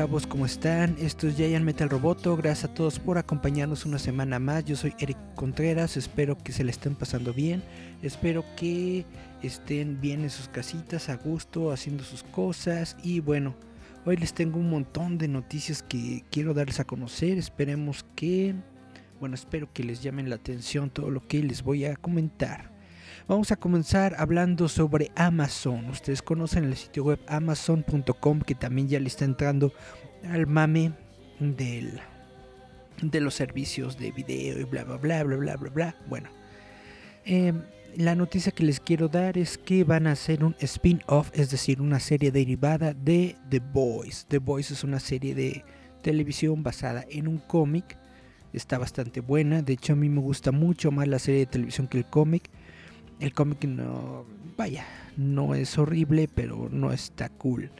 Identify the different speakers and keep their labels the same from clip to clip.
Speaker 1: Chavos, ¿cómo están? Esto es Giant Metal Roboto. Gracias a todos por acompañarnos una semana más. Yo soy Eric Contreras. Espero que se le estén pasando bien. Espero que estén bien en sus casitas, a gusto, haciendo sus cosas. Y bueno, hoy les tengo un montón de noticias que quiero darles a conocer. Esperemos que, bueno, espero que les llamen la atención todo lo que les voy a comentar. Vamos a comenzar hablando sobre Amazon. Ustedes conocen el sitio web amazon.com que también ya le está entrando al mame del, de los servicios de video y bla bla bla bla bla bla bla. Bueno, em, la noticia que les quiero dar es que van a hacer un spin-off, es decir, una serie derivada de The Boys. The Boys es una serie de televisión basada en un cómic. Está bastante buena. De hecho, a mí me gusta mucho más la serie de televisión que el cómic. El cómic no, vaya, no es horrible, pero no está cool.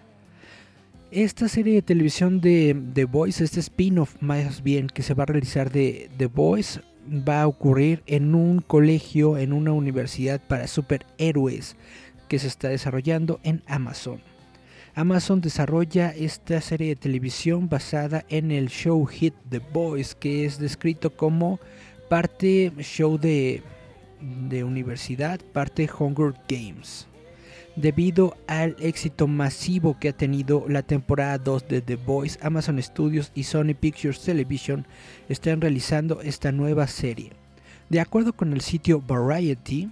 Speaker 1: Esta serie de televisión de The Voice, este spin-off más bien que se va a realizar de The Voice, va a ocurrir en un colegio, en una universidad para superhéroes que se está desarrollando en Amazon. Amazon desarrolla esta serie de televisión basada en el show hit The Voice, que es descrito como parte show de de universidad parte Hunger Games. Debido al éxito masivo que ha tenido la temporada 2 de The Voice, Amazon Studios y Sony Pictures Television están realizando esta nueva serie. De acuerdo con el sitio Variety,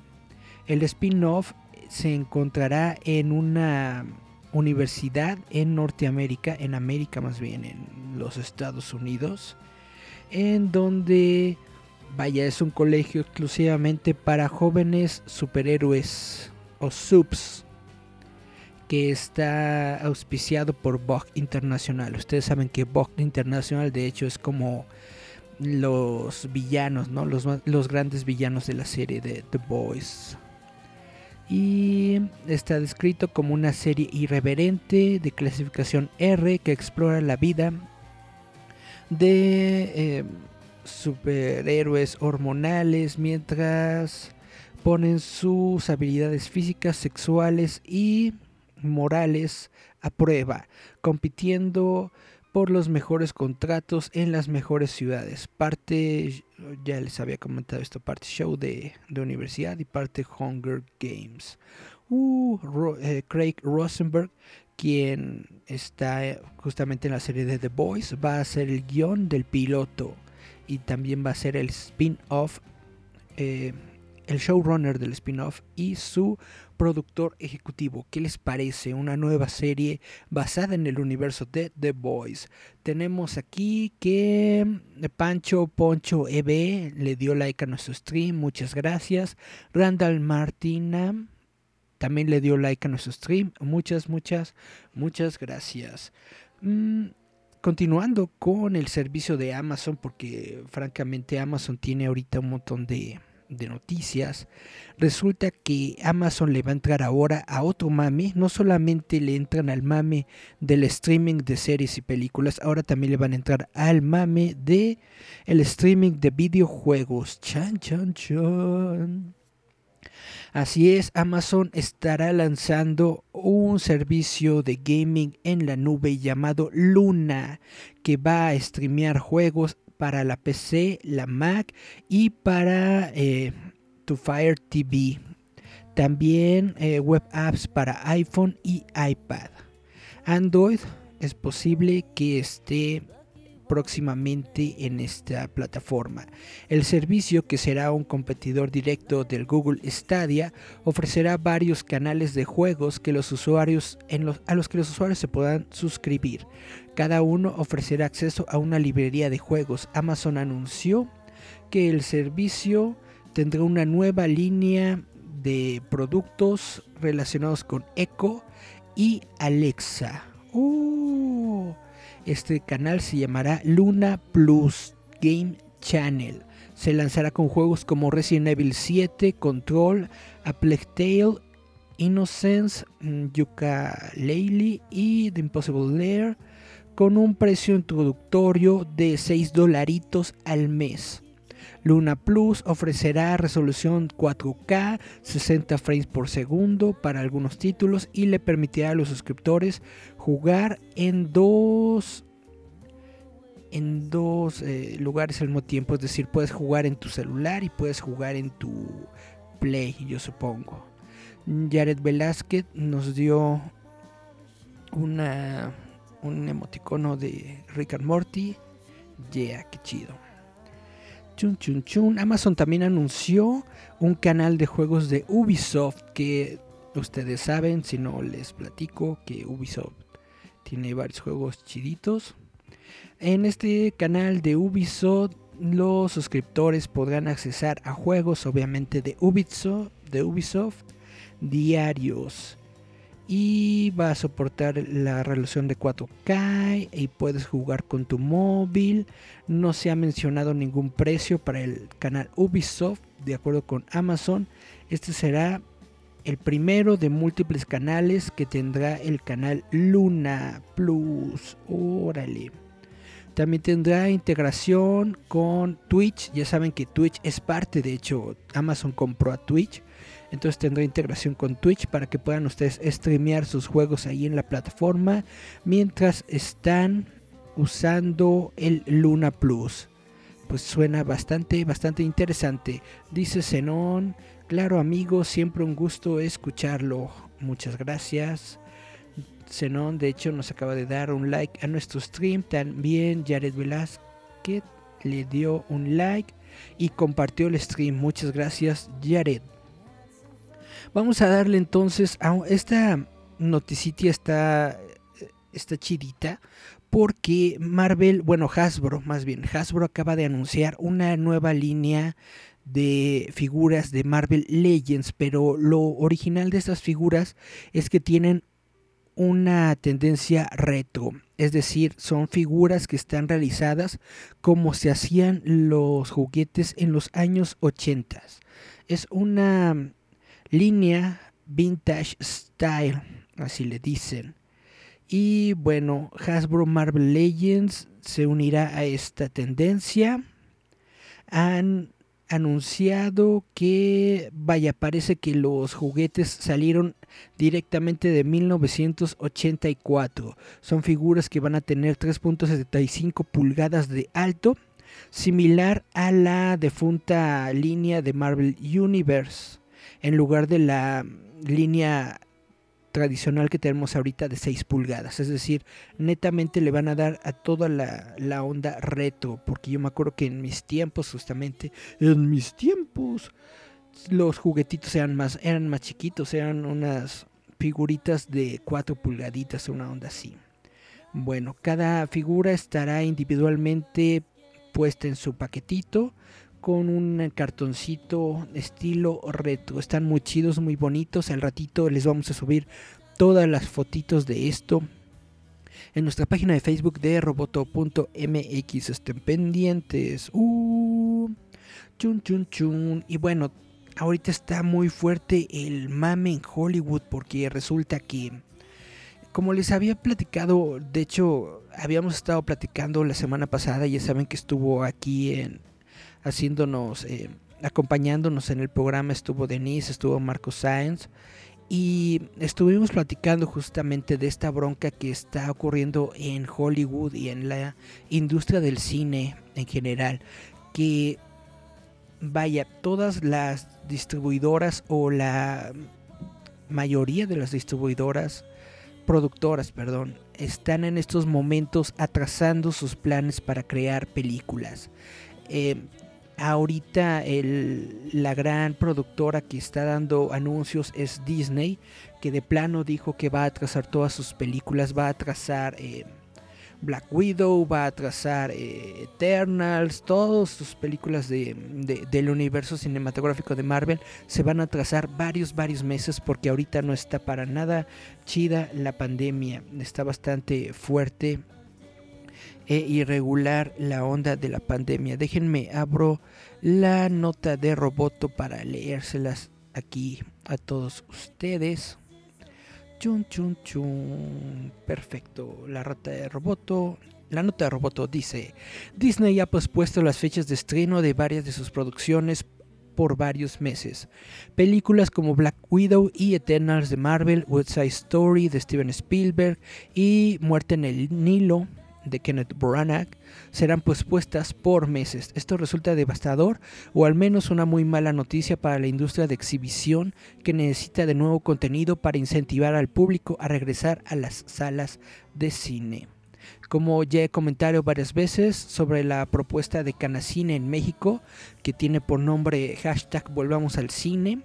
Speaker 1: el spin-off se encontrará en una universidad en Norteamérica, en América más bien, en los Estados Unidos, en donde Vaya, es un colegio exclusivamente para jóvenes superhéroes o subs que está auspiciado por Vogue Internacional. Ustedes saben que Vogue Internacional de hecho es como los villanos, ¿no? Los, los grandes villanos de la serie de The Boys. Y está descrito como una serie irreverente de clasificación R que explora la vida de eh, superhéroes hormonales mientras ponen sus habilidades físicas, sexuales y morales a prueba, compitiendo por los mejores contratos en las mejores ciudades. Parte, ya les había comentado esto, parte show de, de universidad y parte Hunger Games. Uh, eh, Craig Rosenberg, quien está justamente en la serie de The Boys, va a ser el guion del piloto y también va a ser el spin-off, eh, el showrunner del spin-off y su productor ejecutivo. ¿Qué les parece? Una nueva serie basada en el universo de The Boys. Tenemos aquí que Pancho Poncho EB le dio like a nuestro stream, muchas gracias. Randall Martina también le dio like a nuestro stream, muchas, muchas, muchas gracias. Mm, continuando con el servicio de Amazon, porque francamente Amazon tiene ahorita un montón de, noticias, resulta que Amazon le va a entrar ahora a otro mame, no solamente le entran al mame del streaming de series y películas, ahora también le van a entrar al mame de streaming de videojuegos. Chan chan chan. Así es, Amazon estará lanzando un servicio de gaming en la nube llamado Luna, que va a streamear juegos para la PC, la Mac y para eh, tu Fire TV. También eh, web apps para iPhone y iPad. Android es posible que esté próximamente en esta plataforma. El servicio, que será un competidor directo del Google Stadia, ofrecerá varios canales de juegos que los usuarios, a los que los usuarios se puedan suscribir. Cada uno ofrecerá acceso a una librería de juegos. Amazon anunció que el servicio tendrá una nueva línea de productos relacionados con Echo y Alexa. Uh, este canal se llamará Luna Plus Game Channel. Se lanzará con juegos como Resident Evil 7, Control, A Plague Tale, Innocence, mm, Yuka Laylee y The Impossible Lair con un precio introductorio de 6 dolaritos al mes. Luna Plus ofrecerá resolución 4K, 60 frames por segundo para algunos títulos y le permitirá a los suscriptores jugar en dos en dos eh, lugares al mismo tiempo, es decir, puedes jugar en tu celular y puedes jugar en tu Play, yo supongo. Jared Velázquez nos dio una un emoticono de Rick and Morty. Yeah, qué chido. Chun chun chun. Amazon también anunció un canal de juegos de Ubisoft que ustedes saben, si no les platico, que Ubisoft tiene varios juegos chiditos. En este canal de Ubisoft los suscriptores podrán accesar a juegos obviamente de Ubisoft, de Ubisoft diarios y va a soportar la resolución de 4K y puedes jugar con tu móvil. No se ha mencionado ningún precio para el canal Ubisoft de acuerdo con Amazon. Este será el primero de múltiples canales que tendrá el canal Luna Plus. Órale. También tendrá integración con Twitch. Ya saben que Twitch es parte, de hecho, Amazon compró a Twitch. Entonces tendrá integración con Twitch para que puedan ustedes streamear sus juegos ahí en la plataforma mientras están usando el Luna Plus. Pues suena bastante, bastante interesante. Dice Zenon, claro amigo, siempre un gusto escucharlo. Muchas gracias. Zenon, de hecho, nos acaba de dar un like a nuestro stream. También Jared Velázquez le dio un like y compartió el stream. Muchas gracias, Jared. Vamos a darle entonces a esta noticita está, está chidita porque Marvel, bueno, Hasbro, más bien, Hasbro acaba de anunciar una nueva línea de figuras de Marvel Legends, pero lo original de estas figuras es que tienen una tendencia retro, es decir, son figuras que están realizadas como se hacían los juguetes en los años 80. Es una línea Vintage Style, así le dicen. Y bueno, Hasbro Marvel Legends se unirá a esta tendencia. Anunciado que, vaya, parece que los juguetes salieron directamente de 1984. Son figuras que van a tener 3.75 pulgadas de alto, similar a la defunta línea de Marvel Universe en lugar de la línea tradicional que tenemos ahorita de 6 pulgadas. Es decir, netamente le van a dar a toda la, onda retro. Porque yo me acuerdo que en mis tiempos, justamente, en mis tiempos, los juguetitos eran más, eran más chiquitos, eran unas figuritas de 4 pulgaditas, una onda así. Bueno, cada figura estará individualmente puesta en su paquetito con un cartoncito estilo retro. Están muy chidos, muy bonitos. Al ratito les vamos a subir todas las fotitos de esto en nuestra página de Facebook de roboto.mx. Estén pendientes. Uh, chun, chun, chun. Y bueno, ahorita está muy fuerte el mame en Hollywood porque resulta que, como les había platicado, de hecho, habíamos estado platicando la semana pasada. Ya saben que estuvo aquí en haciéndonos, eh, acompañándonos en el programa estuvo Denise, estuvo Marco Sáenz y estuvimos platicando justamente de esta bronca que está ocurriendo en Hollywood y en la industria del cine en general, que vaya, todas las distribuidoras o la mayoría de las distribuidoras, productoras, perdón, están en estos momentos atrasando sus planes para crear películas. Eh, ahorita la gran productora que está dando anuncios es Disney, que de plano dijo que va a atrasar todas sus películas, va a atrasar eh, Black Widow, va a atrasar eh, Eternals, todas sus películas de, del universo cinematográfico de Marvel se van a atrasar varios, varios meses porque ahorita no está para nada chida la pandemia, está bastante fuerte e irregular la onda de la pandemia. Déjenme abro la nota de Roboto para leérselas aquí a todos ustedes. Chun, chun, chun. Perfecto. La rata de Roboto. La nota de Roboto dice: Disney ha pospuesto las fechas de estreno de varias de sus producciones por varios meses. Películas como Black Widow y Eternals de Marvel, West Side Story de Steven Spielberg y Muerte en el Nilo de Kenneth Branagh serán pospuestas por meses. Esto resulta devastador o al menos una muy mala noticia para la industria de exhibición que necesita de nuevo contenido para incentivar al público a regresar a las salas de cine. Como ya he comentado varias veces sobre la propuesta de Canacine en México, que tiene por nombre hashtag Volvamos al Cine,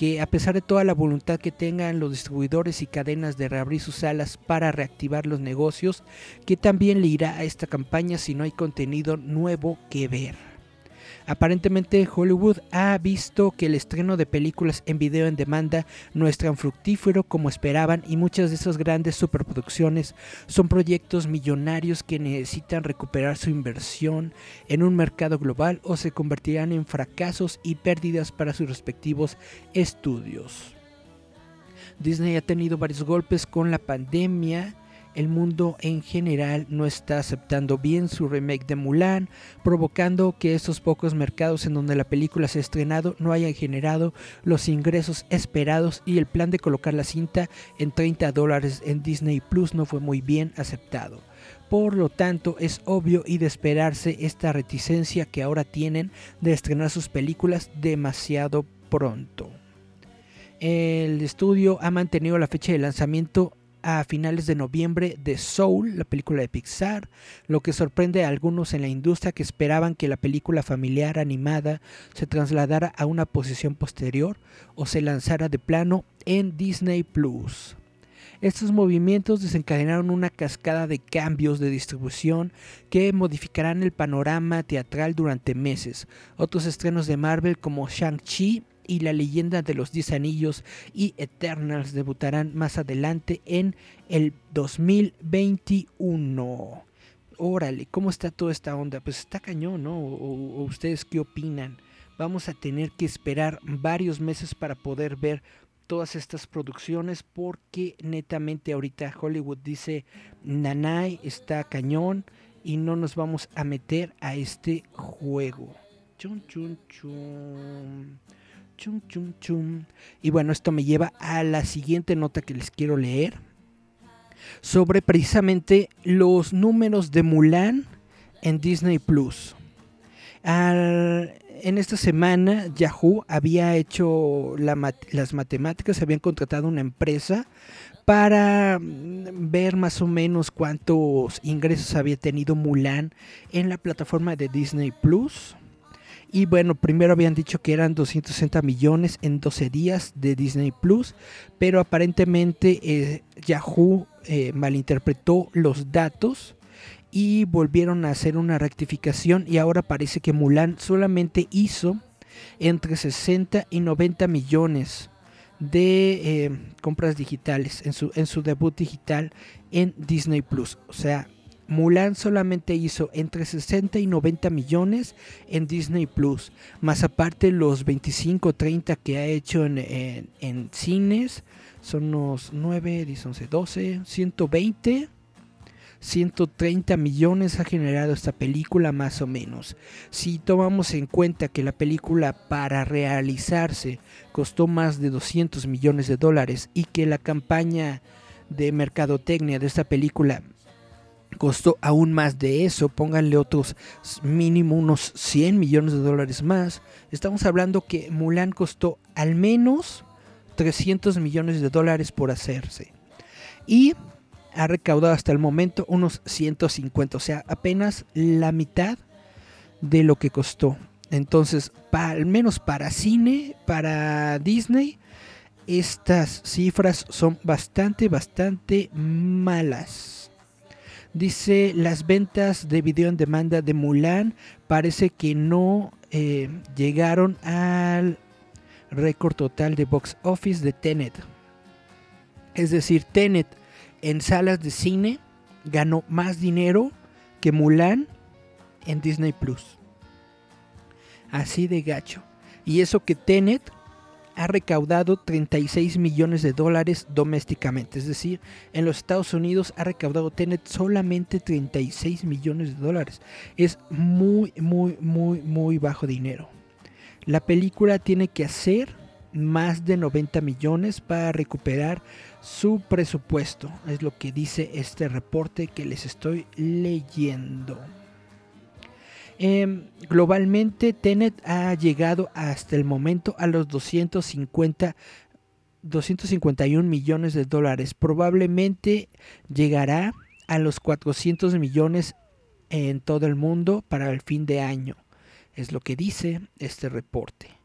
Speaker 1: que a pesar de toda la voluntad que tengan los distribuidores y cadenas de reabrir sus salas para reactivar los negocios, que también le irá a esta campaña si no hay contenido nuevo que ver. Aparentemente Hollywood ha visto que el estreno de películas en video en demanda no es tan fructífero como esperaban y muchas de esas grandes superproducciones son proyectos millonarios que necesitan recuperar su inversión en un mercado global o se convertirán en fracasos y pérdidas para sus respectivos estudios. Disney ha tenido varios golpes con la pandemia el mundo en general no está aceptando bien su remake de Mulan, provocando que estos pocos mercados en donde la película se ha estrenado no hayan generado los ingresos esperados y el plan de colocar la cinta en 30 dólares en Disney Plus no fue muy bien aceptado. Por lo tanto, es obvio y de esperarse esta reticencia que ahora tienen de estrenar sus películas demasiado pronto. El estudio ha mantenido la fecha de lanzamiento a finales de noviembre de Soul, la película de Pixar, lo que sorprende a algunos en la industria que esperaban que la película familiar animada se trasladara a una posición posterior o se lanzara de plano en Disney Plus. Estos movimientos desencadenaron una cascada de cambios de distribución que modificarán el panorama teatral durante meses. Otros estrenos de Marvel como Shang-Chi y la leyenda de los 10 anillos y Eternals debutarán más adelante en el 2021. Órale, ¿cómo está toda esta onda? Pues está cañón, ¿no? o ustedes qué opinan? Vamos a tener que esperar varios meses para poder ver todas estas producciones porque netamente ahorita Hollywood dice Nanai está cañón y no nos vamos a meter a este juego. Chun, chun, chun. Y bueno, esto me lleva a la siguiente nota que les quiero leer. Sobre precisamente los números de Mulan en Disney Plus. en esta semana Yahoo había hecho las matemáticas, habían contratado una empresa para mm, ver más o menos cuántos ingresos había tenido Mulan en la plataforma de Disney Plus. Y bueno, primero habían dicho que eran 260 millones en 12 días de Disney Plus, pero aparentemente eh, Yahoo eh, malinterpretó los datos y volvieron a hacer una rectificación y ahora parece que Mulan solamente hizo entre 60 y 90 millones de eh, compras digitales en su, en su debut digital en Disney Plus. O sea, Mulan solamente hizo entre 60 y 90 millones en Disney Plus, más aparte los 25 o 30 que ha hecho en, cines, son unos 9, 10, 11, 12, 120. 130 millones ha generado esta película más o menos. Si tomamos en cuenta que la película para realizarse costó más de 200 millones de dólares y que la campaña de mercadotecnia de esta película costó aún más de eso, pónganle otros mínimo unos 100 millones de dólares más. Estamos hablando que Mulan costó al menos 300 millones de dólares por hacerse. Y ha recaudado hasta el momento unos 150, o sea, apenas la mitad de lo que costó. Entonces, al menos para cine, para Disney, estas cifras son bastante, bastante malas. Dice, las ventas de video en demanda de Mulan parece que no eh, llegaron al récord total de box office de Tenet. Es decir, Tenet en salas de cine ganó más dinero que Mulan en Disney Plus. Así de gacho. Y eso que Tenet ha recaudado 36 millones de dólares domésticamente. Es decir, en los Estados Unidos ha recaudado Tenet solamente 36 millones de dólares. Es muy, muy, muy, muy bajo dinero. La película tiene que hacer más de 90 millones para recuperar su presupuesto. Es lo que dice este reporte que les estoy leyendo. Em, globalmente, Tenet ha llegado hasta el momento a los 250 251 millones de dólares. Probablemente llegará a los 400 millones en todo el mundo para el fin de año. Es lo que dice este reporte.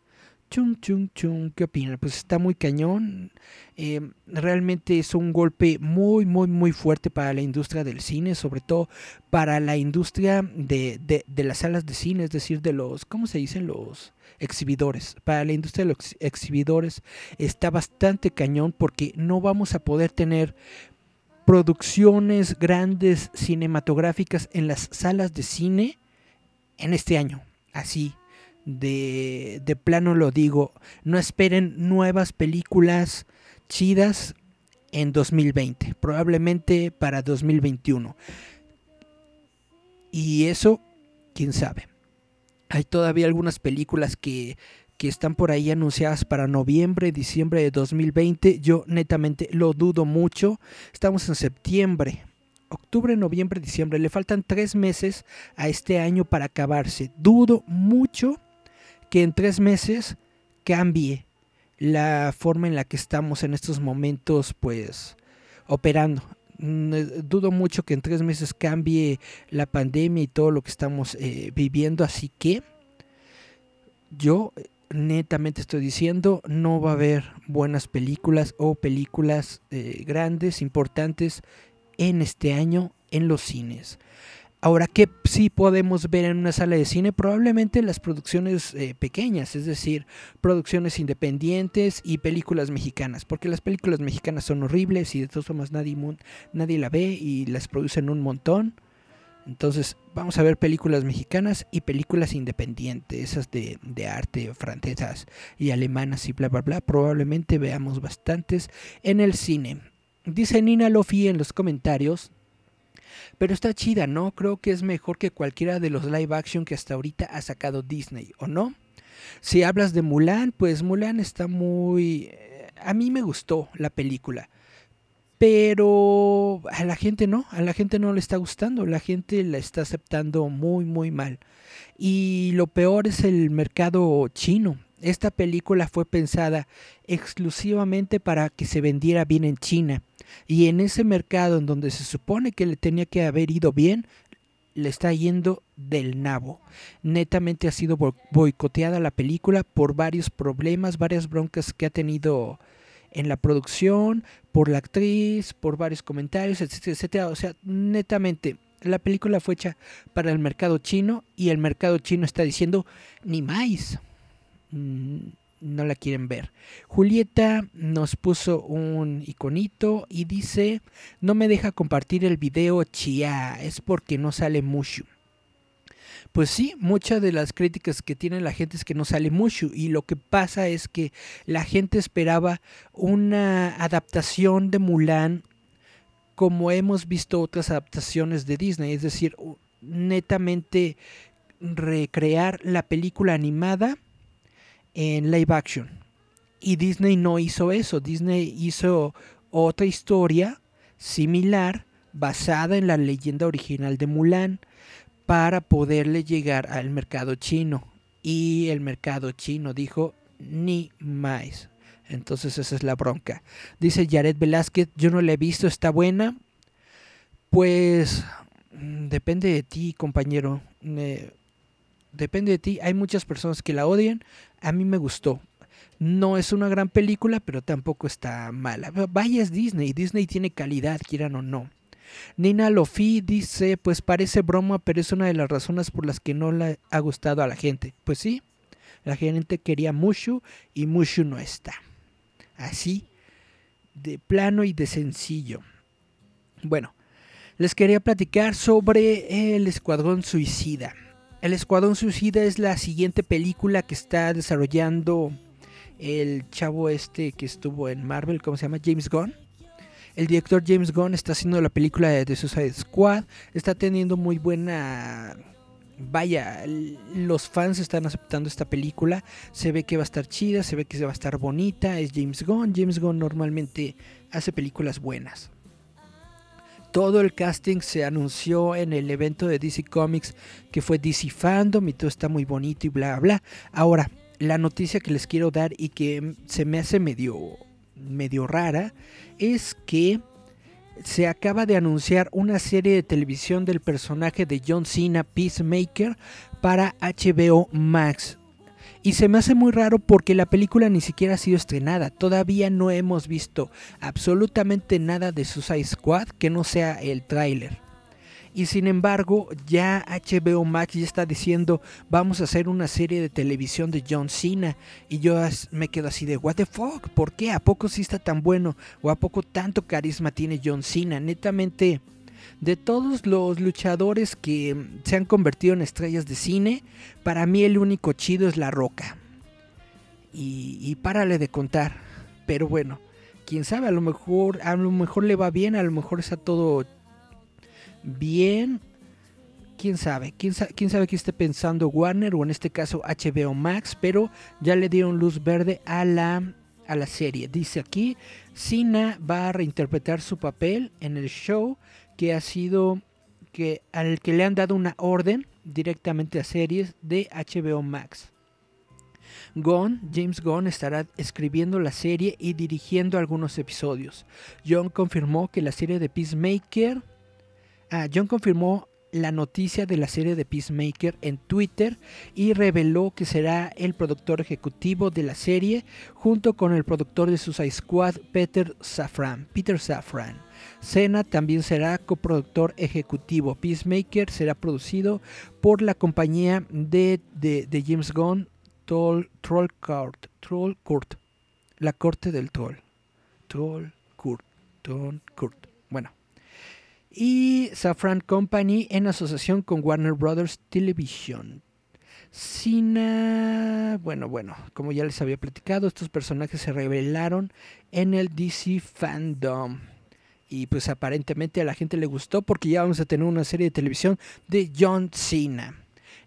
Speaker 1: Chum, chum, chum. ¿Qué opinan? Pues está muy cañón. Eh, realmente es un golpe muy, muy, muy fuerte para la industria del cine, sobre todo para la industria de, de, las salas de cine, es decir, de los, ¿cómo se dicen? Los exhibidores. Para la industria de los exhibidores está bastante cañón porque no vamos a poder tener producciones grandes cinematográficas en las salas de cine en este año. Así, de, de plano lo digo, no esperen nuevas películas chidas en 2020, probablemente para 2021. Y eso, quién sabe. Hay todavía algunas películas que, que están por ahí anunciadas para noviembre, diciembre de 2020. Yo netamente lo dudo mucho. Estamos en septiembre octubre, noviembre, diciembre. Le faltan tres meses a este año para acabarse. Dudo mucho que en tres meses cambie la forma en la que estamos en estos momentos, pues, operando. Mm, eh, dudo mucho que en tres meses cambie la pandemia y todo lo que estamos eh, viviendo, así que yo netamente estoy diciendo, no va a haber buenas películas o películas eh, grandes, importantes en este año en los cines. Ahora, ¿qué sí podemos ver en una sala de cine? Probablemente las producciones eh, pequeñas, es decir, producciones independientes y películas mexicanas, porque las películas mexicanas son horribles y de todas formas nadie, nadie la ve y las producen un montón. Entonces, vamos a ver películas mexicanas y películas independientes, esas de, de, arte francesas y alemanas y bla, bla, bla. Probablemente veamos bastantes en el cine. Dice Nina Lofi en los comentarios pero está chida, ¿no? Creo que es mejor que cualquiera de los live action que hasta ahorita ha sacado Disney, ¿o no? Si hablas de Mulan, pues Mulan está muy... Eh, a mí me gustó la película. Pero a la gente no, a la gente no le está gustando, la gente la está aceptando muy, muy mal. Y lo peor es el mercado chino. Esta película fue pensada exclusivamente para que se vendiera bien en China. Y en ese mercado en donde se supone que le tenía que haber ido bien, le está yendo del nabo. Netamente ha sido boicoteada la película por varios problemas, varias broncas que ha tenido en la producción, por la actriz, por varios comentarios, etcétera, etcétera. O sea, netamente, la película fue hecha para el mercado chino y el mercado chino está diciendo ni más. No la quieren ver. Julieta nos puso un iconito y dice, no me deja compartir el video chia, es porque no sale mucho. Pues sí, muchas de las críticas que tiene la gente es que no sale mucho y lo que pasa es que la gente esperaba una adaptación de Mulan como hemos visto otras adaptaciones de Disney, es decir, netamente recrear la película animada en live action. Y Disney no hizo eso. Disney hizo otra historia similar basada en la leyenda original de Mulan para poderle llegar al mercado chino. Y el mercado chino dijo ni más. Entonces esa es la bronca. Dice Jared Velázquez, yo no la he visto, está buena. Pues mm, depende de ti, compañero. Eh, depende de ti. Hay muchas personas que la odian. A mí me gustó. No es una gran película, pero tampoco está mala. Vaya es Disney. Disney tiene calidad, quieran o no. Nina Lofi dice, pues parece broma, pero es una de las razones por las que no le ha gustado a la gente. Pues sí, la gente quería Mushu y Mushu no está. Así, de plano y de sencillo. Bueno, les quería platicar sobre el Escuadrón Suicida. El Escuadrón Suicida es la siguiente película que está desarrollando el chavo este que estuvo en Marvel, ¿cómo se llama? James Gunn. El director James Gunn está haciendo la película de The Suicide Squad. Está teniendo muy buena... Vaya, los fans están aceptando esta película. Se ve que va a estar chida, se ve que va a estar bonita. Es James Gunn. James Gunn normalmente hace películas buenas. Todo el casting se anunció en el evento de DC Comics que fue DC Fandom y todo está muy bonito y bla bla. Ahora, la noticia que les quiero dar y que se me hace medio medio rara es que se acaba de anunciar una serie de televisión del personaje de John Cena Peacemaker para HBO Max. Y se me hace muy raro porque la película ni siquiera ha sido estrenada. Todavía no hemos visto absolutamente nada de Suicide Squad que no sea el tráiler. Y sin embargo, ya HBO Max ya está diciendo, vamos a hacer una serie de televisión de John Cena. Y yo me quedo así de, what the fuck, ¿por qué? ¿A poco sí está tan bueno? ¿O a poco tanto carisma tiene John Cena? Netamente de todos los luchadores que se han convertido en estrellas de cine, para mí el único chido es La Roca. Y, y párale de contar. Pero bueno, quién sabe, a lo mejor, a lo mejor le va bien, a lo mejor está todo bien. Quién sabe, quién sabe, quién sabe qué esté pensando Warner o en este caso HBO Max, pero ya le dieron luz verde a la, a la serie. Dice aquí, Cena va a reinterpretar su papel en el show que ha sido que al que le han dado una orden directamente a series de HBO Max. Gunn, James Gunn estará escribiendo la serie y dirigiendo algunos episodios. John confirmó que la serie de Peacemaker ah, John confirmó la noticia de la serie de Peacemaker en Twitter y reveló que será el productor ejecutivo de la serie junto con el productor de Suicide Squad Peter Safran. Peter Safran. Cena también será coproductor ejecutivo. Peacemaker será producido por la compañía de, de, James Gunn, Troll, Troll, Court, Troll Court, la corte del troll. Troll Court, Troll Court. Bueno. Y Safran Company en asociación con Warner Brothers Television. Cena, bueno, bueno, como ya les había platicado, estos personajes se revelaron en el DC Fandom. Y pues aparentemente a la gente le gustó porque ya vamos a tener una serie de televisión de John Cena.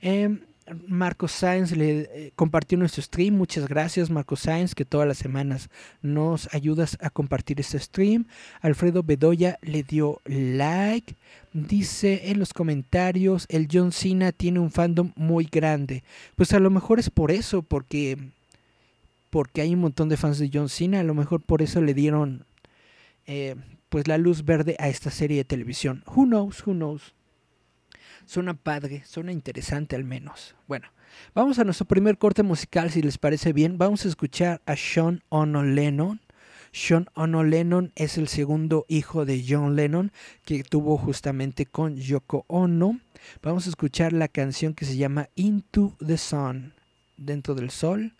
Speaker 1: Eh, Marco Sainz le eh, compartió nuestro stream. Muchas gracias, Marco Sainz, que todas las semanas nos ayudas a compartir este stream. Alfredo Bedoya le dio like. Dice en los comentarios: el John Cena tiene un fandom muy grande. Pues a lo mejor es por eso, porque, porque hay un montón de fans de John Cena. A lo mejor por eso le dieron eh, pues la luz verde a esta serie de televisión. Who knows, who knows. Suena padre, suena interesante al menos. Bueno, vamos a nuestro primer corte musical si les parece bien. Vamos a escuchar a Sean Ono Lennon. Sean Ono Lennon es el segundo hijo de John Lennon que tuvo justamente con Yoko Ono. Vamos a escuchar la canción que se llama Into the Sun, dentro del sol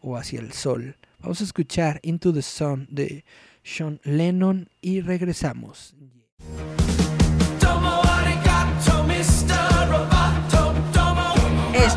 Speaker 1: o hacia el sol. Vamos a escuchar Into the Sun de sean Lennon y regresamos.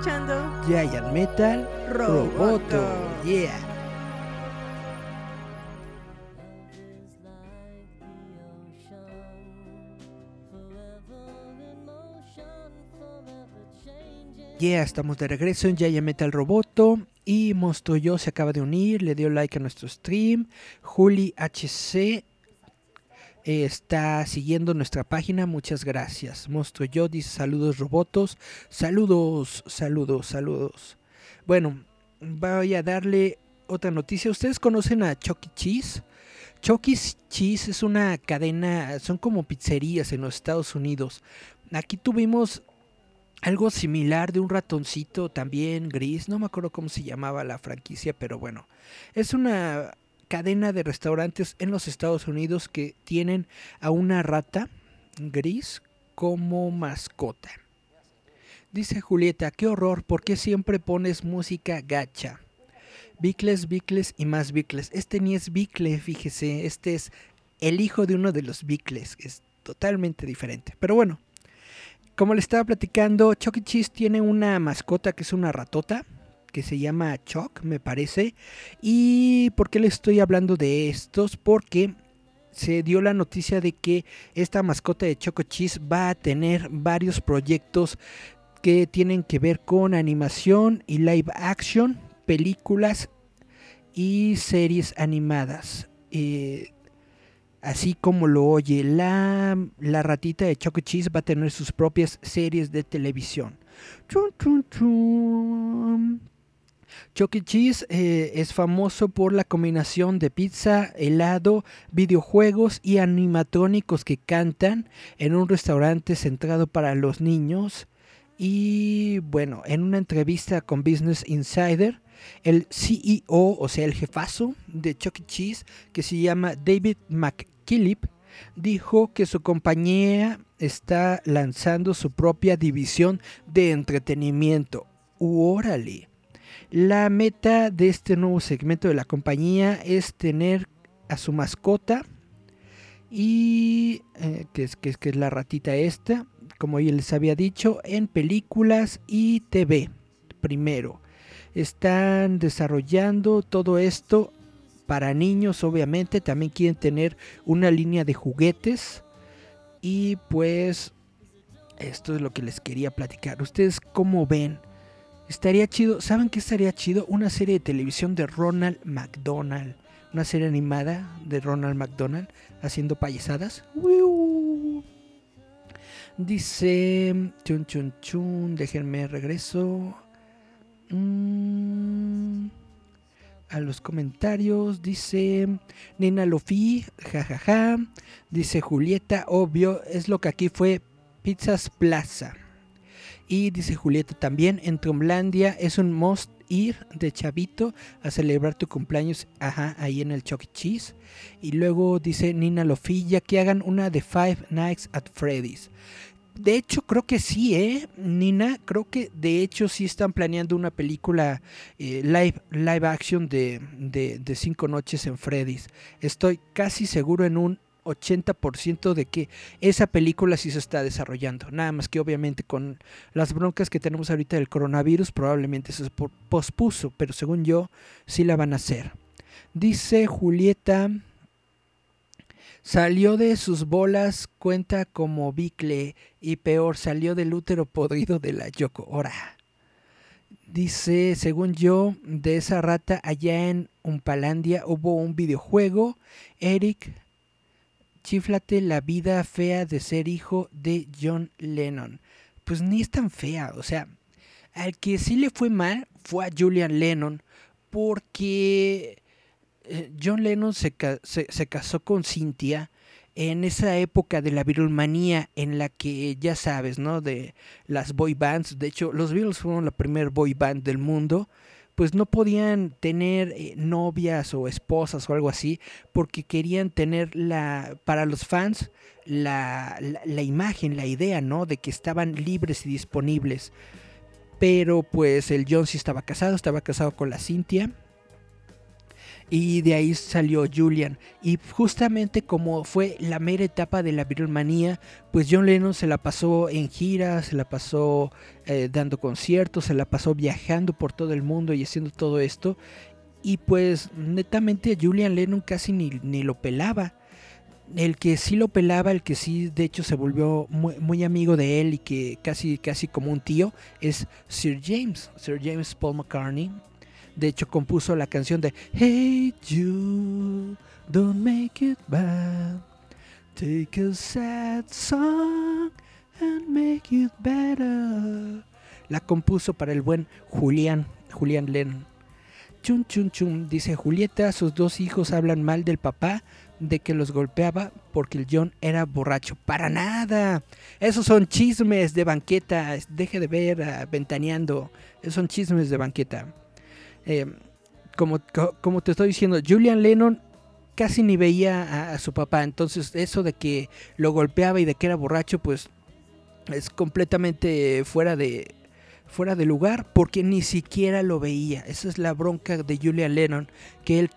Speaker 2: Escuchando
Speaker 1: Giant Metal
Speaker 2: Roboto.
Speaker 1: Roboto. Yeah. Yeah, estamos de regreso en Giant Metal Roboto y Monstruo Yo se acaba de unir, le dio like a nuestro stream. Juli HC está siguiendo nuestra página, muchas gracias. Monstruo Yo dice saludos robotos, saludos, saludos, saludos. Bueno, voy a darle otra noticia. ¿Ustedes conocen a Chucky Cheese? Chucky Cheese es una cadena, son como pizzerías en los Estados Unidos. Aquí tuvimos algo similar de un ratoncito también gris, no me acuerdo cómo se llamaba la franquicia, pero bueno, es una cadena de restaurantes en los Estados Unidos que tienen a una rata gris como mascota. Dice Julieta, qué horror, ¿por qué siempre pones música gacha? Bicles, Bicles y más Bicles. Este ni es Bicle, fíjese, este es el hijo de uno de los Bicles, es totalmente diferente. Pero bueno, como le estaba platicando, Chuck E. Cheese tiene una mascota que es una ratota, que se llama Chuck, me parece. ¿Y por qué le estoy hablando de estos? Porque se dio la noticia de que esta mascota de Choco Cheese va a tener varios proyectos que tienen que ver con animación y live action, películas y series animadas. Eh, así como lo oye, la, la ratita de Choco Cheese va a tener sus propias series de televisión. Chuck E. Cheese eh, es famoso por la combinación de pizza, helado, videojuegos y animatrónicos que cantan en un restaurante centrado para los niños. Y bueno, en una entrevista con Business Insider, el CEO, o sea, el jefazo de Chuck E. Cheese, que se llama David McKillip, dijo que su compañía está lanzando su propia división de entretenimiento. ¡Órale! La meta de este nuevo segmento de la compañía es tener a su mascota y eh, que, es, que, es, que es la ratita esta, como ya les había dicho, en películas y TV primero. Están desarrollando todo esto para niños, obviamente. También quieren tener una línea de juguetes. Y pues esto es lo que les quería platicar. ¿Ustedes cómo ven? Estaría chido, ¿saben qué estaría chido? Una serie de televisión de Ronald McDonald. Una serie animada de Ronald McDonald haciendo payasadas. Dice, chun chun chun, déjenme regreso. Mm, a los comentarios dice Nina Lofi, jajaja. Dice Julieta, obvio, es lo que aquí fue Pizzas Plaza. Y dice Julieta también, en Tromlandia es un must ir de chavito a celebrar tu cumpleaños, ajá, ahí en el Chuck E. Cheese. Y luego dice Nina Lofilla que hagan una de Five Nights at Freddy's. De hecho, creo que sí, ¿eh? Nina, creo que de hecho sí están planeando una película eh, live, live action de, de, de Cinco Noches en Freddy's. Estoy casi seguro en un 80% de que esa película sí se está desarrollando. Nada más que obviamente con las broncas que tenemos ahorita del coronavirus probablemente se pospuso, pero según yo sí la van a hacer. Dice Julieta, salió de sus bolas, cuenta como bicle y peor, salió del útero podrido de la Yoko Ora. Dice, según yo, de esa rata allá en Umpalandia hubo un videojuego. Eric Chiflate la vida fea de ser hijo de John Lennon. Pues ni es tan fea, o sea, al que sí le fue mal fue a Julian Lennon, porque John Lennon se, se, se casó con Cynthia en esa época de la virulmanía en la que ya sabes, ¿no? De las boy bands, de hecho los Beatles fueron la primer boy band del mundo pues no podían tener eh, novias o esposas o algo así, porque querían tener la, para los fans, la, la, imagen, la idea, ¿no? De que estaban libres y disponibles. Pero pues el John sí estaba casado, estaba casado con la Cintia. Y de ahí salió Julian. Y justamente como fue la mera etapa de la Beatlemanía, pues John Lennon se la pasó en giras, se la pasó eh, dando conciertos, se la pasó viajando por todo el mundo y haciendo todo esto. Y pues netamente Julian Lennon casi ni, ni lo pelaba el que sí lo pelaba, el que sí de hecho se volvió muy, amigo de él y que casi, casi como un tío, es Sir James, Sir James Paul McCartney. De hecho compuso la canción de Hey you, don't make it bad. Take a sad song and make it better. La compuso para el buen Julián, Julián Lennon. Chun chun chun, dice Julieta, sus dos hijos hablan mal del papá de que los golpeaba porque el John era borracho. Para nada. Esos son chismes de banqueta. Deje de ver uh, ventaneando. Esos son chismes de banqueta. Eh, como, te estoy diciendo, Julian Lennon casi ni veía a, su papá. Entonces eso de que lo golpeaba y de que era borracho, pues es completamente fuera de, fuera de lugar porque ni siquiera lo veía. Esa es la bronca de Julian Lennon, que él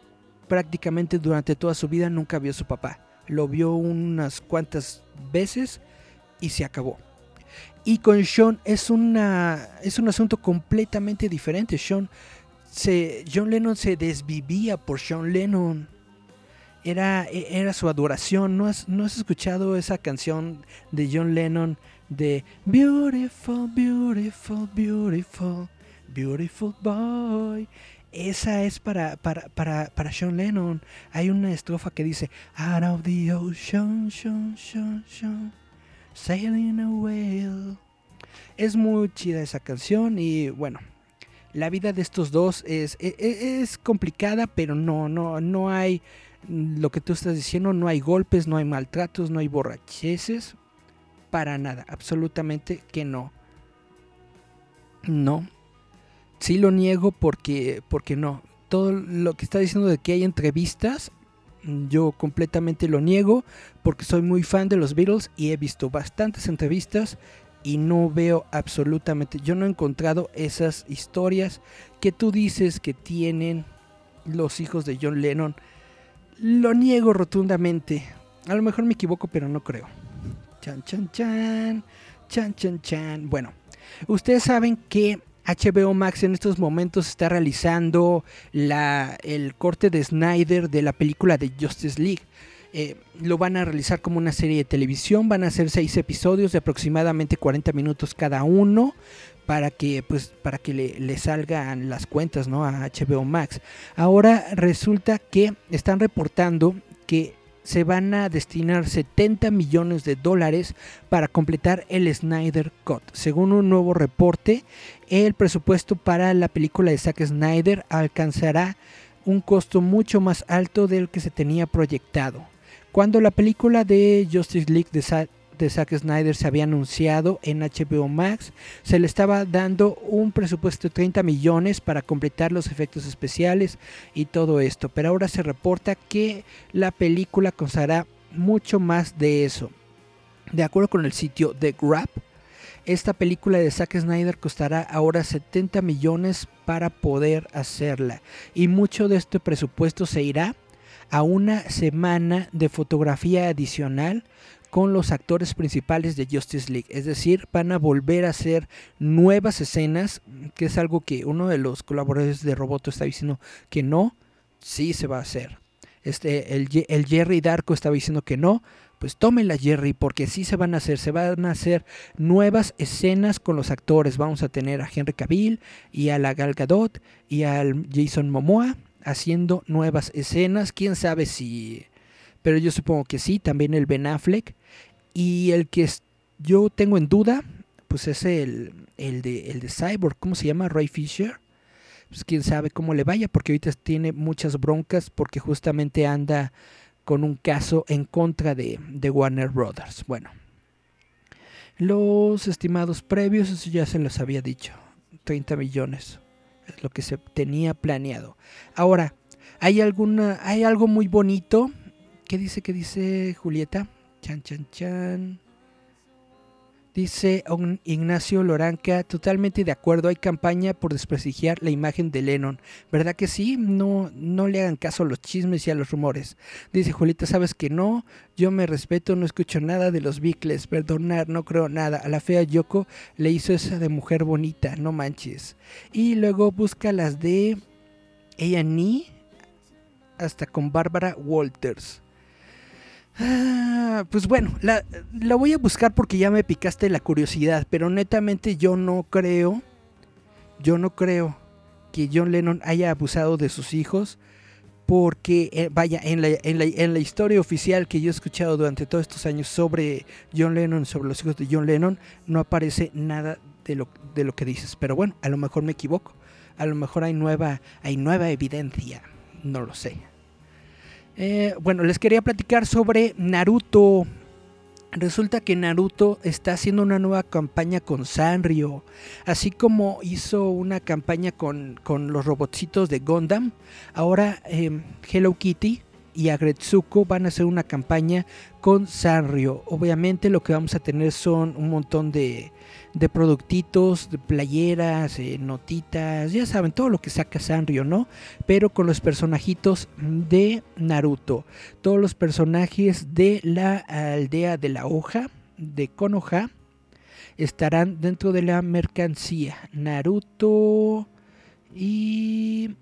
Speaker 1: prácticamente durante toda su vida nunca vio a su papá. Lo vio unas cuantas veces y se acabó. Y con Sean es, una, es un asunto completamente diferente. Sean se, John Lennon se desvivía por Sean Lennon. Era, era su adoración. ¿No has, ¿No has escuchado esa canción de John Lennon de Beautiful, Beautiful, Beautiful, Beautiful Boy? Esa es para, para, para, para Sean Lennon. Hay una estrofa que dice Out of the ocean, Sean, Sean, Sean, sailing away. Es muy chida esa canción y bueno, la vida de estos dos es, es, e, es, complicada, pero no, no, no hay lo que tú estás diciendo, no hay golpes, no hay maltratos, no hay borracheces, para nada, absolutamente que no. No, sí lo niego porque, porque no. Todo lo que está diciendo de que hay entrevistas, yo completamente lo niego porque soy muy fan de los Beatles y he visto bastantes entrevistas y no veo absolutamente, yo no he encontrado esas historias que tú dices que tienen los hijos de John Lennon. Lo niego rotundamente. A lo mejor me equivoco, pero no creo. Chan, chan, chan. Chan, chan, chan. Bueno, ustedes saben que HBO Max en estos momentos está realizando la, el corte de Snyder de la película de Justice League. Eh, lo van a realizar como una serie de televisión, van a ser seis episodios de aproximadamente 40 minutos cada uno para que pues para que le, le, salgan las cuentas ¿no? a HBO Max. Ahora resulta que están reportando que se van a destinar 70 millones de dólares para completar el Snyder Cut. Según un nuevo reporte, el presupuesto para la película de Zack Snyder alcanzará un costo mucho más alto del que se tenía proyectado. Cuando la película de Justice League de Zack Snyder se había anunciado en HBO Max, se le estaba dando un presupuesto de 30 millones para completar los efectos especiales y todo esto, pero ahora se reporta que la película costará mucho más de eso. De acuerdo con el sitio The Grab, esta película de Zack Snyder costará ahora 70 millones para poder hacerla y mucho de este presupuesto se irá a una semana de fotografía adicional con los actores principales de Justice League. Es decir, van a volver a hacer nuevas escenas, que es algo que uno de los colaboradores de Roboto está diciendo que no, sí se va a hacer. Este, el, Jerry Darko estaba diciendo que no, pues tómela Jerry, porque sí se van a hacer, se van a hacer nuevas escenas con los actores. Vamos a tener a Henry Cavill y a la Gal Gadot y al Jason Momoa haciendo nuevas escenas. Quién sabe si pero yo supongo que sí, también el Ben Affleck. Y el que yo tengo en duda, pues es el, el, de, el de Cyborg, ¿cómo se llama? Ray Fisher. Pues quién sabe cómo le vaya, porque ahorita tiene muchas broncas, porque justamente anda con un caso en contra de, de Warner Brothers. Bueno, los estimados previos, eso ya se los había dicho, 30 millones, es lo que se tenía planeado. Ahora, hay alguna, hay algo muy bonito ¿Qué dice? ¿Qué dice Julieta? Chan, chan, chan. Dice Ignacio Loranca, totalmente de acuerdo, hay campaña por desprestigiar la imagen de Lennon. ¿Verdad que sí? No, no le hagan caso a los chismes y a los rumores. Dice Julieta, sabes que no, yo me respeto, no escucho nada de los Beatles, perdonar, no creo nada. A la fea Yoko le hizo esa de mujer bonita, no manches. Y luego busca las de A&E hasta con Bárbara Walters. Ah, pues bueno, la, voy a buscar porque ya me picaste la curiosidad, pero netamente yo no creo, yo no creo que John Lennon haya abusado de sus hijos, porque eh, vaya, en la, en, la, en la, historia oficial que yo he escuchado durante todos estos años sobre John Lennon, sobre los hijos de John Lennon, no aparece nada de lo, de lo que dices. Pero bueno, a lo mejor me equivoco, a lo mejor hay nueva, hay nueva evidencia, no lo sé. Eh, bueno, les quería platicar sobre Naruto. Resulta que Naruto está haciendo una nueva campaña con Sanrio, así como hizo una campaña con, los robotcitos de Gundam. Ahora em, Hello Kitty y Agretsuko van a hacer una campaña con Sanrio. Obviamente lo que vamos a tener son un montón de, de productitos, de playeras, eh, notitas, ya saben, todo lo que saca Sanrio, ¿no? Pero con los personajitos de Naruto, todos los personajes de la aldea de la hoja, de Konoha, estarán dentro de la mercancía. Naruto y...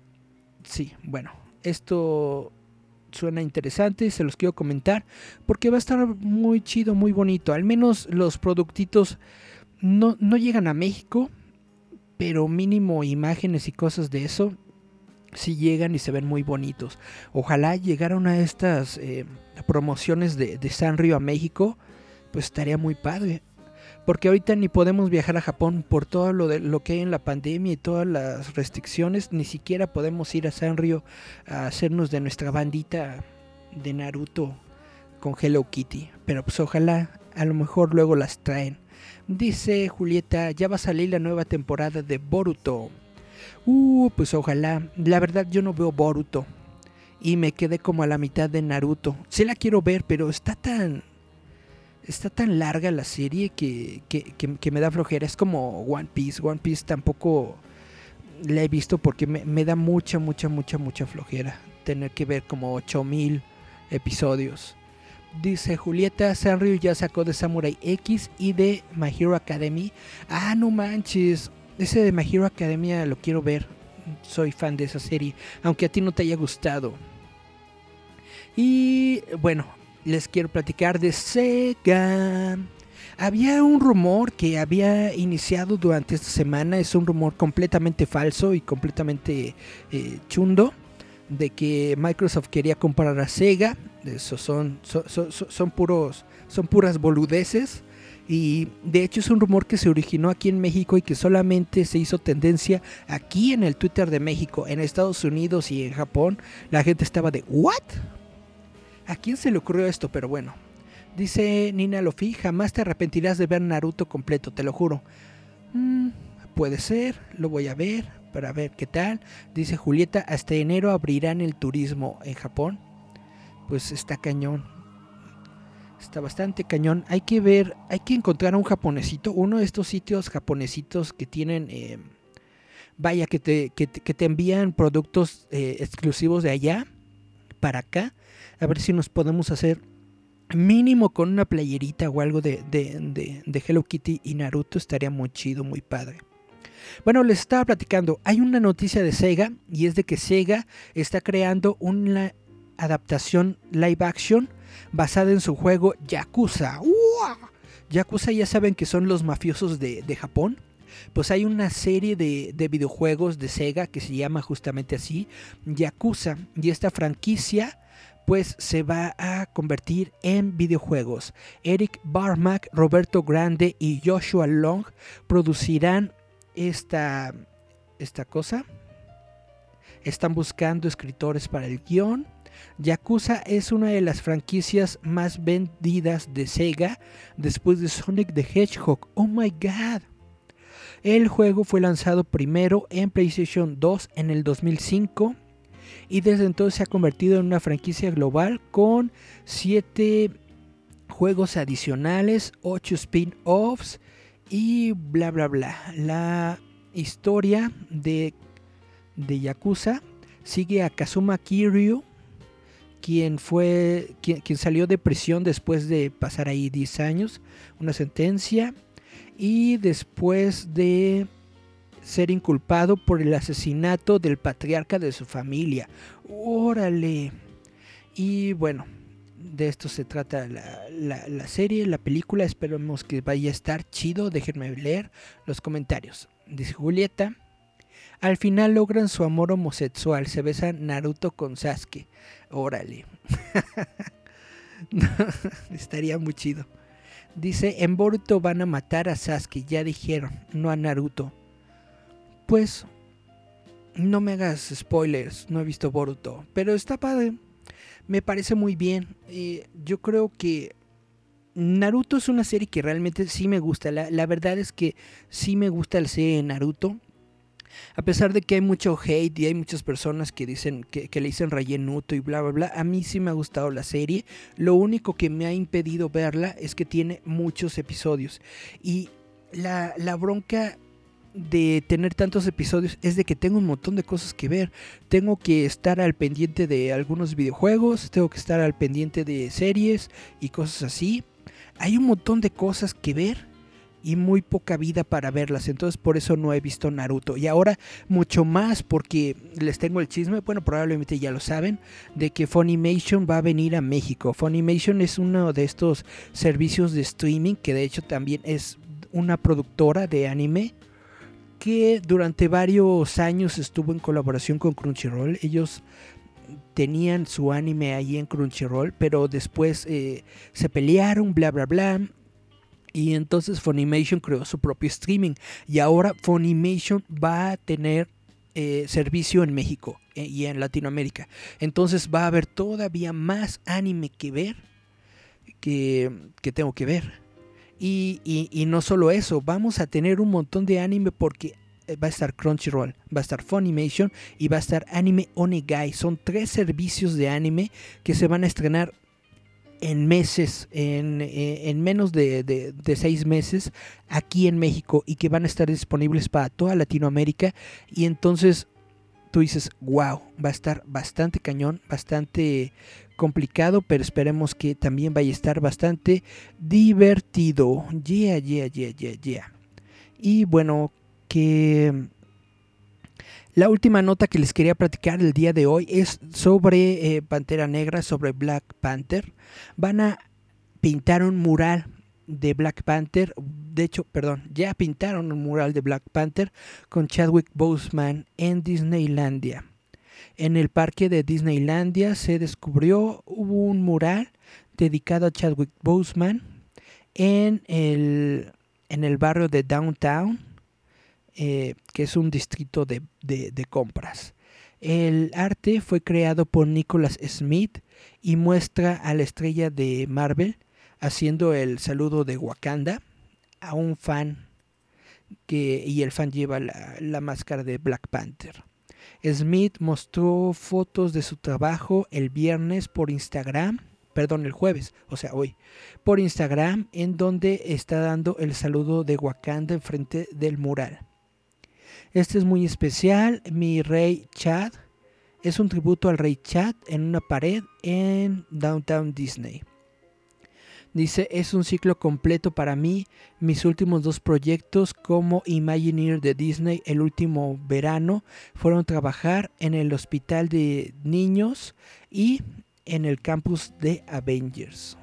Speaker 1: Sí, bueno, esto suena interesante, se los quiero comentar, porque va a estar muy chido, muy bonito. Al menos los productitos no, no llegan a México, pero mínimo imágenes y cosas de eso sí llegan y se ven muy bonitos. Ojalá llegaran a estas eh, promociones de, de Sanrio a México, pues estaría muy padre. Porque ahorita ni podemos viajar a Japón por todo lo, de, lo que hay en la pandemia y todas las restricciones. Ni siquiera podemos ir a Sanrio a hacernos de nuestra bandita de Naruto con Hello Kitty. Pero pues ojalá, a lo mejor luego las traen. Dice Julieta, ya va a salir la nueva temporada de Boruto. Uh, pues ojalá. La verdad yo no veo Boruto. Y me quedé como a la mitad de Naruto. Sí la quiero ver, pero está tan... Está tan larga la serie que, que, me da flojera. Es como One Piece. One Piece tampoco la he visto porque me, me da mucha, mucha, mucha, mucha flojera. Tener que ver como 8000 episodios. Dice Julieta Sanrio ya sacó de Samurai X y de My Hero Academy. Ah, no manches. Ese de My Hero Academia lo quiero ver. Soy fan de esa serie. Aunque a ti no te haya gustado. Y bueno, les quiero platicar de Sega. Había un rumor que había iniciado durante esta semana. Es un rumor completamente falso y completamente eh, chundo de que Microsoft quería comprar a Sega. Eso son, son, puros, son puras boludeces. Y de hecho es un rumor que se originó aquí en México y que solamente se hizo tendencia aquí en el Twitter de México. En Estados Unidos y en Japón la gente estaba de ¿What? ¿A quién se le ocurrió esto? Pero bueno. Dice Nina Lofi, jamás te arrepentirás de ver Naruto completo, te lo juro. Mm, puede ser, lo voy a ver, para ver qué tal. Dice Julieta, hasta enero abrirán el turismo en Japón. Pues está cañón. Está bastante cañón. Hay que ver, hay que encontrar a un japonesito, uno de estos sitios japonesitos que tienen, eh, vaya, que te, que, te envían productos eh, exclusivos de allá para acá. A ver si nos podemos hacer mínimo con una playerita o algo de, de, de Hello Kitty y Naruto. Estaría muy chido, muy padre. Bueno, les estaba platicando, hay una noticia de Sega y es de que Sega está creando una adaptación live action basada en su juego Yakuza. Yakuza ya saben que son los mafiosos de, Japón. Pues hay una serie de, de, videojuegos de Sega que se llama justamente así, Yakuza. Y esta franquicia pues se va a convertir en videojuegos. Eric Barmack, Roberto Grande y Joshua Long producirán esta, esta cosa. Están buscando escritores para el guion. Yakuza es una de las franquicias más vendidas de Sega después de Sonic the Hedgehog. Oh my god. El juego fue lanzado primero en PlayStation 2 en el 2005 y desde entonces se ha convertido en una franquicia global con 7 juegos adicionales, 8 spin-offs y bla bla bla. La historia de, de Yakuza sigue a Kazuma Kiryu, quien fue quien, quien, salió de prisión después de pasar ahí 10 años, una sentencia, y después de ser inculpado por el asesinato del patriarca de su familia. Órale. Y bueno, de esto se trata la, serie, la película. Esperemos que vaya a estar chido. Déjenme leer los comentarios. Dice Julieta. Al final logran su amor homosexual. Se besa Naruto con Sasuke. Órale. estaría muy chido. Dice, en Boruto van a matar a Sasuke, ya dijeron, no a Naruto. Pues, no me hagas spoilers, no he visto Boruto, pero está padre me parece muy bien. Eh, yo creo que Naruto es una serie que realmente sí me gusta. La, verdad es que sí me gusta la serie de Naruto. A pesar de que hay mucho hate y hay muchas personas que dicen que, le dicen rellenuto y bla bla bla, a mí sí me ha gustado la serie. Lo único que me ha impedido verla es que tiene muchos episodios. Y la, la bronca de tener tantos episodios es de que tengo un montón de cosas que ver. Tengo que estar al pendiente de algunos videojuegos, tengo que estar al pendiente de series y cosas así. Hay un montón de cosas que ver y muy poca vida para verlas. Entonces por eso no he visto Naruto. Y ahora mucho más porque les tengo el chisme, bueno probablemente ya lo saben, de que Funimation va a venir a México. Funimation es uno de estos servicios de streaming que de hecho también es una productora de anime que durante varios años estuvo en colaboración con Crunchyroll. Ellos tenían su anime ahí en Crunchyroll, pero después eh, se pelearon, bla, bla, bla. Y entonces Funimation creó su propio streaming. Y ahora Funimation va a tener eh, servicio en México eh, y en Latinoamérica. Entonces va a haber todavía más anime que ver que, que tengo que ver. Y, no solo eso, vamos a tener un montón de anime porque eh, va a estar Crunchyroll, va a estar Funimation y va a estar Anime Onegai. Son tres servicios de anime que se van a estrenar en meses, en, eh, menos de, de, seis meses aquí en México y que van a estar disponibles para toda Latinoamérica. Y entonces tú dices, wow, va a estar bastante cañón, bastante complicado, pero esperemos que también vaya a estar bastante divertido. Yeah, yeah, yeah, yeah, yeah. Y bueno, que la última nota que les quería platicar el día de hoy es sobre eh, Pantera Negra, sobre Black Panther. Van a pintar un mural de Black Panther. De hecho, perdón, ya pintaron un mural de Black Panther con Chadwick Boseman en Disneylandia. En el parque de Disneylandia se descubrió un mural dedicado a Chadwick Boseman en el, en el barrio de Downtown, eh, que es un distrito de, de compras. El arte fue creado por Nicholas Smith y muestra a la estrella de Marvel haciendo el saludo de Wakanda a un fan que, y el fan lleva la, máscara de Black Panther. Smith mostró fotos de su trabajo el viernes por Instagram, perdón, el jueves, o sea, hoy, por Instagram, en donde está dando el saludo de Wakanda enfrente del mural. Este es muy especial, mi rey Chad. Es un tributo al rey Chad en una pared en Downtown Disney. Dice, es un ciclo completo para mí. Mis últimos dos proyectos como Imagineer de Disney el último verano fueron trabajar en el hospital de niños y en el campus de Avengers.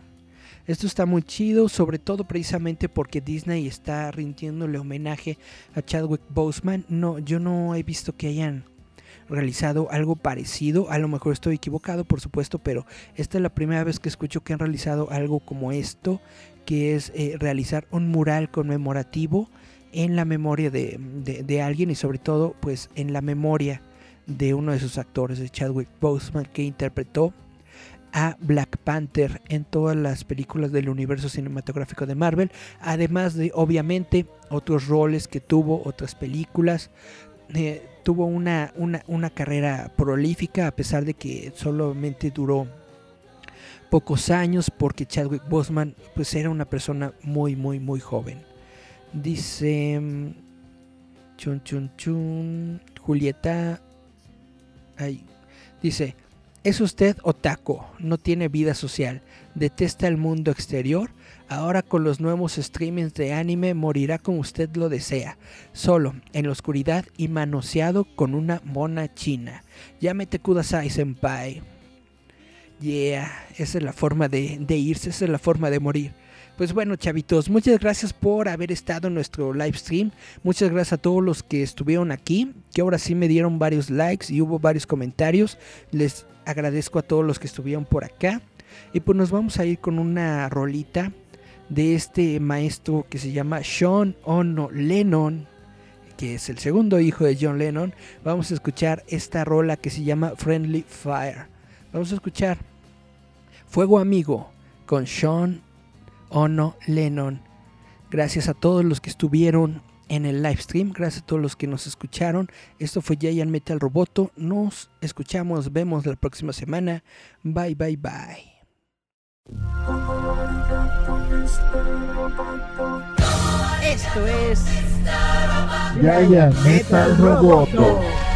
Speaker 1: Esto está muy chido, sobre todo precisamente porque Disney está rindiéndole homenaje a Chadwick Boseman. No, yo no he visto que hayan realizado algo parecido. A lo mejor estoy equivocado, por supuesto, pero esta es la primera vez que escucho que han realizado algo como esto, que es eh, realizar un mural conmemorativo en la memoria de, alguien y sobre todo pues en la memoria de uno de sus actores, de Chadwick Boseman, que interpretó a Black Panther en todas las películas del universo cinematográfico de Marvel, además de obviamente otros roles que tuvo, otras películas, eh, tuvo una, una, carrera prolífica a pesar de que solamente duró pocos años porque Chadwick Boseman pues era una persona muy muy muy joven. Dice mm, chun chun chun Julieta ay, dice es usted otaku, no tiene vida social, detesta el mundo exterior. Ahora con los nuevos streamings de anime morirá como usted lo desea, solo, en la oscuridad y manoseado con una mona china. Llámete Kudasai Senpai. Yeah, esa es la forma de, de irse, esa es la forma de morir. Pues bueno, chavitos, muchas gracias por haber estado en nuestro live stream. Muchas gracias a todos los que estuvieron aquí, que ahora sí me dieron varios likes y hubo varios comentarios. Les agradezco a todos los que estuvieron por acá. Y pues nos vamos a ir con una rolita de este maestro que se llama Sean Ono Lennon, que es el segundo hijo de John Lennon. Vamos a escuchar esta rola que se llama Friendly Fire. Vamos a escuchar Fuego Amigo con Sean Ono Lennon. Gracias a todos los que estuvieron en el live stream. Gracias a todos los que nos escucharon. Esto fue Giant Metal Roboto. Nos escuchamos, vemos la próxima semana. Bye, bye, bye.
Speaker 2: Esto es
Speaker 3: Giant Metal Roboto.